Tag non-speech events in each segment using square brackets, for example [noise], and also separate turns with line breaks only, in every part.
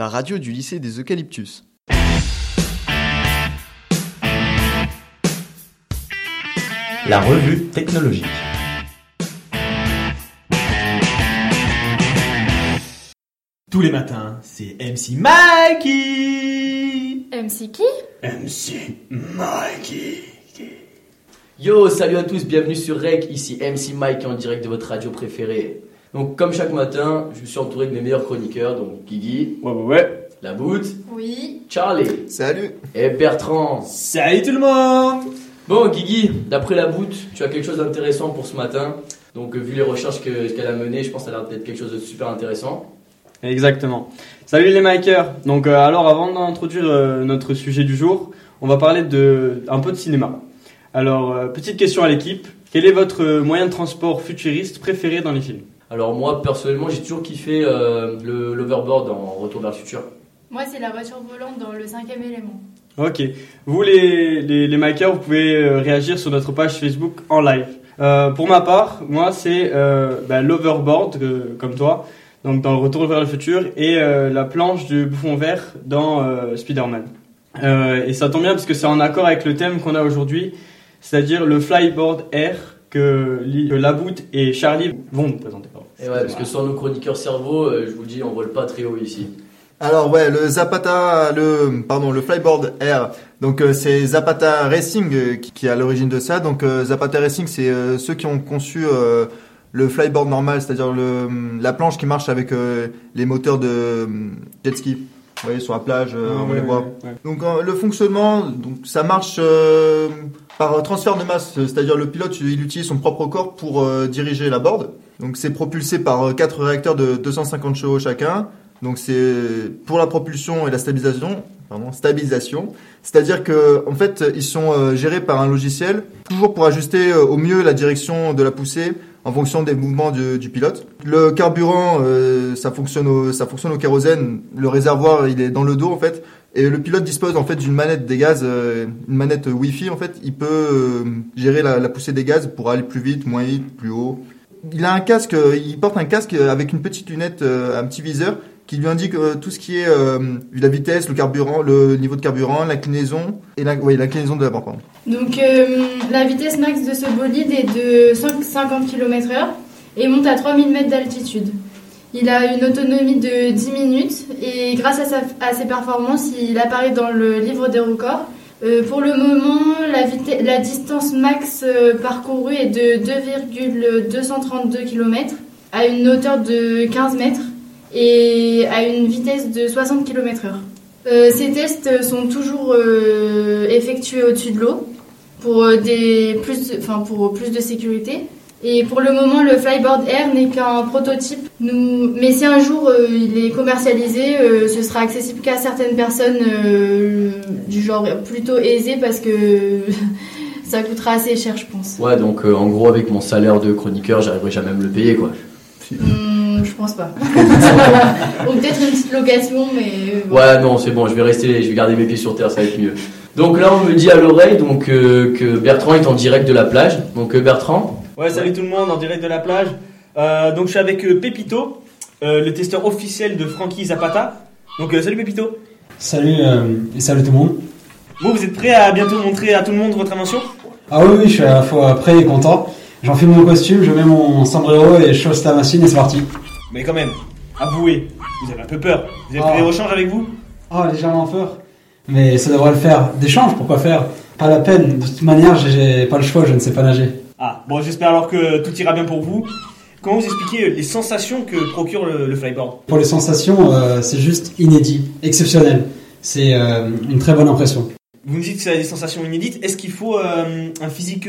la radio du lycée des Eucalyptus.
La revue technologique.
Tous les matins, c'est MC Mikey
MC qui?
MC Mikey
Yo, salut à tous, bienvenue sur Rec, ici MC Mike en direct de votre radio préférée. Donc comme chaque matin, je suis entouré de mes meilleurs chroniqueurs, donc Guigui,
Ouais, ouais, ouais.
La Boute,
Oui.
Charlie
Salut
et Bertrand.
Salut tout le monde
Bon Guigui, d'après La Boute, tu as quelque chose d'intéressant pour ce matin. Donc vu les recherches que- qu'elle a menées, je pense que ça a l'air d'être quelque chose de super intéressant.
Exactement. Salut les makers. Donc euh, alors avant d'introduire euh, notre sujet du jour, on va parler de un peu de cinéma. Alors euh, petite question à l'équipe, quel est votre moyen de transport futuriste préféré dans les films?
Alors moi personnellement, j'ai toujours kiffé euh, le l'overboard en Retour vers le futur.
Moi, c'est la voiture volante dans le cinquième élément.
Ok. Vous les les, les makers, vous pouvez euh, réagir sur notre page Facebook en live. Euh, pour ma part, moi c'est euh, bah, l'overboard euh, comme toi, donc dans le Retour vers le futur et euh, la planche du bouffon vert dans euh, Spider-Man. Euh, et ça tombe bien parce que c'est en accord avec le thème qu'on a aujourd'hui, c'est-à-dire le flyboard air que, que Labout et Charlie vont nous présenter. pardon.
Et ouais, parce que sans nos chroniqueurs cerveau, euh, je vous le dis, on vole pas très haut ici.
Alors ouais, le Zapata, le pardon, le Flyboard Air. Donc euh, c'est Zapata Racing euh, qui, qui est à l'origine de ça. Donc euh, Zapata Racing, c'est euh, ceux qui ont conçu euh, le flyboard normal, c'est-à-dire le la planche qui marche avec euh, les moteurs de euh, jet ski. Vous voyez sur la plage, euh, on les voit. Donc euh, le fonctionnement, donc ça marche euh, par transfert de masse, c'est-à-dire le pilote il utilise son propre corps pour euh, diriger la board. Donc c'est propulsé par euh, quatre réacteurs de 250 chevaux chacun. Donc c'est pour la propulsion et la stabilisation, pardon, stabilisation. C'est-à-dire que en fait ils sont euh, gérés par un logiciel, toujours pour ajuster euh, au mieux la direction de la poussée en fonction des mouvements du, pilote. Le carburant, euh, ça fonctionne au, ça fonctionne au kérosène. Le réservoir, il est dans le dos en fait. Et le pilote dispose en fait d'une manette des gaz, une manette Wi-Fi en fait. Il peut gérer la, la poussée des gaz pour aller plus vite, moins vite, plus haut. Il a un casque, il porte un casque avec une petite lunette, un petit viseur qui lui indique euh, tout ce qui est euh, la vitesse, le carburant, le niveau de carburant, l'inclinaison et la, oui, l'inclinaison de la barre.
Donc, euh, la vitesse max de ce bolide est de 150 km/h et monte à 3000 mètres d'altitude. Il a une autonomie de 10 minutes et grâce à, ses performances, il apparaît dans le livre des records. Pour le moment, la, distance max parcourue est de 2,232 km à une hauteur de 15 mètres et à une vitesse de 60 km/h. Euh, ces tests sont toujours euh, effectués au-dessus de l'eau pour, euh, des plus, enfin, pour plus de sécurité. Et pour le moment, le Flyboard Air n'est qu'un prototype. Nous, mais si un jour euh, il est commercialisé, euh, ce sera accessible qu'à certaines personnes euh, du genre plutôt aisées parce que [laughs] ça coûtera assez cher, je pense.
Ouais, donc en gros, avec mon salaire de chroniqueur, j'arriverai jamais à me le payer, quoi.
Hmm, pense pas. [laughs] Ou peut-être une petite location, mais. euh.
Ouais, non, c'est bon, je vais rester, je vais garder mes pieds sur terre, ça va être mieux. Donc là, on me dit à l'oreille donc euh, que Bertrand est en direct de la plage. Donc euh, Bertrand,
Ouais, salut tout le monde en direct de la plage. Euh, donc je suis avec euh, Pepito, euh, le testeur officiel de Frankie Zapata. Donc euh, salut Pepito.
Salut euh, et salut tout le monde.
Bon, vous êtes prêts à bientôt montrer à tout le monde votre invention?
Ah oui, oui, je suis à la fois prêt et content. J'enfile mon costume, je mets mon sombrero et je chausse la machine et c'est parti.
Mais quand même, avouez, vous avez un peu peur. Vous avez pris des rechanges avec vous?
Oh, légèrement peur. Mais ça devrait le faire. D'échange, pourquoi faire? Pas la peine. De toute manière, j'ai- pas le choix, je ne sais pas nager.
Ah, bon, j'espère alors que tout ira bien pour vous. Comment vous expliquez les sensations que procure le, le flyboard?
Pour les sensations, euh, c'est juste inédit, exceptionnel. C'est euh, une très bonne impression.
Vous me dites que c'est des sensations inédites. Est-ce qu'il faut euh, un physique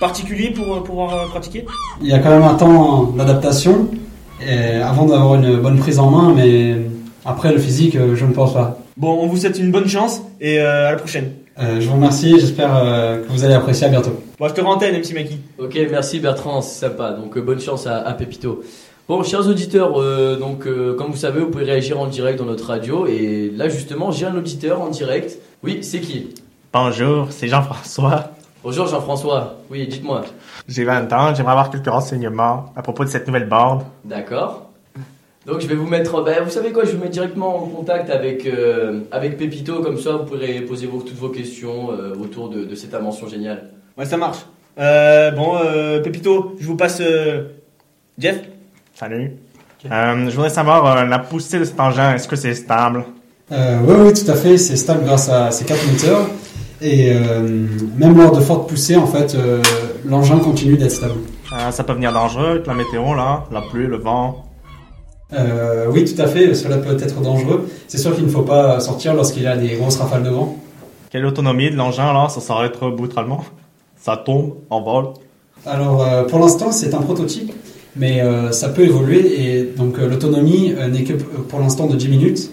particulier pour pouvoir pratiquer?
Il y a quand même un temps d'adaptation et avant d'avoir une bonne prise en main, mais après le physique, euh, je ne pense pas.
Bon, on vous souhaite une bonne chance et euh, à la prochaine.
Euh, je vous remercie, j'espère euh, que vous allez apprécier. À bientôt.
Bon, je te rends antenne, MC Maki.
ok, merci Bertrand, c'est sympa. Donc euh, bonne chance à, à Pépito. Bon, chers auditeurs, euh, donc euh, comme vous savez, vous pouvez réagir en direct dans notre radio. Et là, justement, j'ai un auditeur en direct. Oui, c'est qui?
Bonjour, c'est Jean-François.
Bonjour Jean-François. Oui, dites-moi.
J'ai 20 ans, j'aimerais avoir quelques renseignements à propos de cette nouvelle board.
D'accord. Donc je vais vous mettre, ben, vous savez quoi, je vais vous mettre directement en contact avec, euh, avec Pépito, comme ça vous pourrez poser vos- toutes vos questions euh, autour de, de cette invention géniale.
Ouais, ça marche. Euh, bon, euh, Pépito, je vous passe euh, Jeff.
Salut. Euh, je voudrais savoir, euh, la poussée de cet engin, est-ce que c'est stable?
Euh, oui, oui, tout à fait. C'est stable grâce à ces quatre moteurs. Et euh, même lors de fortes poussées, en fait, euh, l'engin continue d'être stable.
Euh, Ça peut venir dangereux avec la météo, là, la pluie, le vent.
Euh, oui, tout à fait. Cela peut être dangereux. C'est sûr qu'il ne faut pas sortir lorsqu'il y a des grosses rafales de vent.
Quelle autonomie de l'engin, là? Ça s'arrête brutalement [laughs] Ça tombe, en vol
Alors, euh, pour l'instant, c'est un prototype, mais euh, ça peut évoluer. Et donc, euh, l'autonomie n'est que pour l'instant de 10 minutes.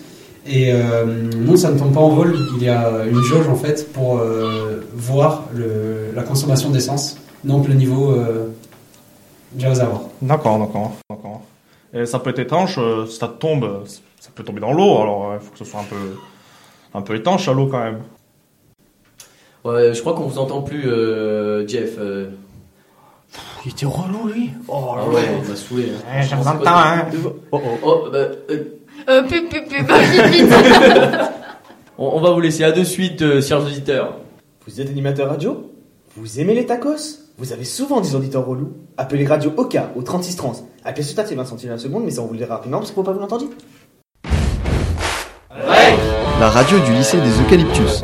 Et euh, non, ça ne tombe pas en vol. Il y a une jauge, en fait, pour euh, voir le, la consommation d'essence, donc le niveau euh, du réservoir.
D'accord, d'accord, d'accord. Et ça peut être étanche, euh, si ça tombe, ça peut tomber dans l'eau, alors il faut que ce soit un peu, un peu étanche à l'eau quand même.
Ouais, je crois qu'on vous entend plus, euh, Jeff. euh.
Il était relou, lui. Oh
Ah ouais, il m'a saoulé. hein.
Eh, je vous entends, hein.
Oh, oh, oh, bah, euh,
Euh, pu, pu, pu, vite, vite.
on, on va vous laisser à de suite, euh, chers auditeurs.
Vous êtes animateur radio? Vous aimez les tacos? Vous avez souvent des auditeurs relous? Appelez Radio Oka au 3630. Appelez ce c'est 20 centimes la seconde, mais ça on vous le dira rapidement parce qu'il faut pas vous l'entendre.
La radio du lycée des Eucalyptus.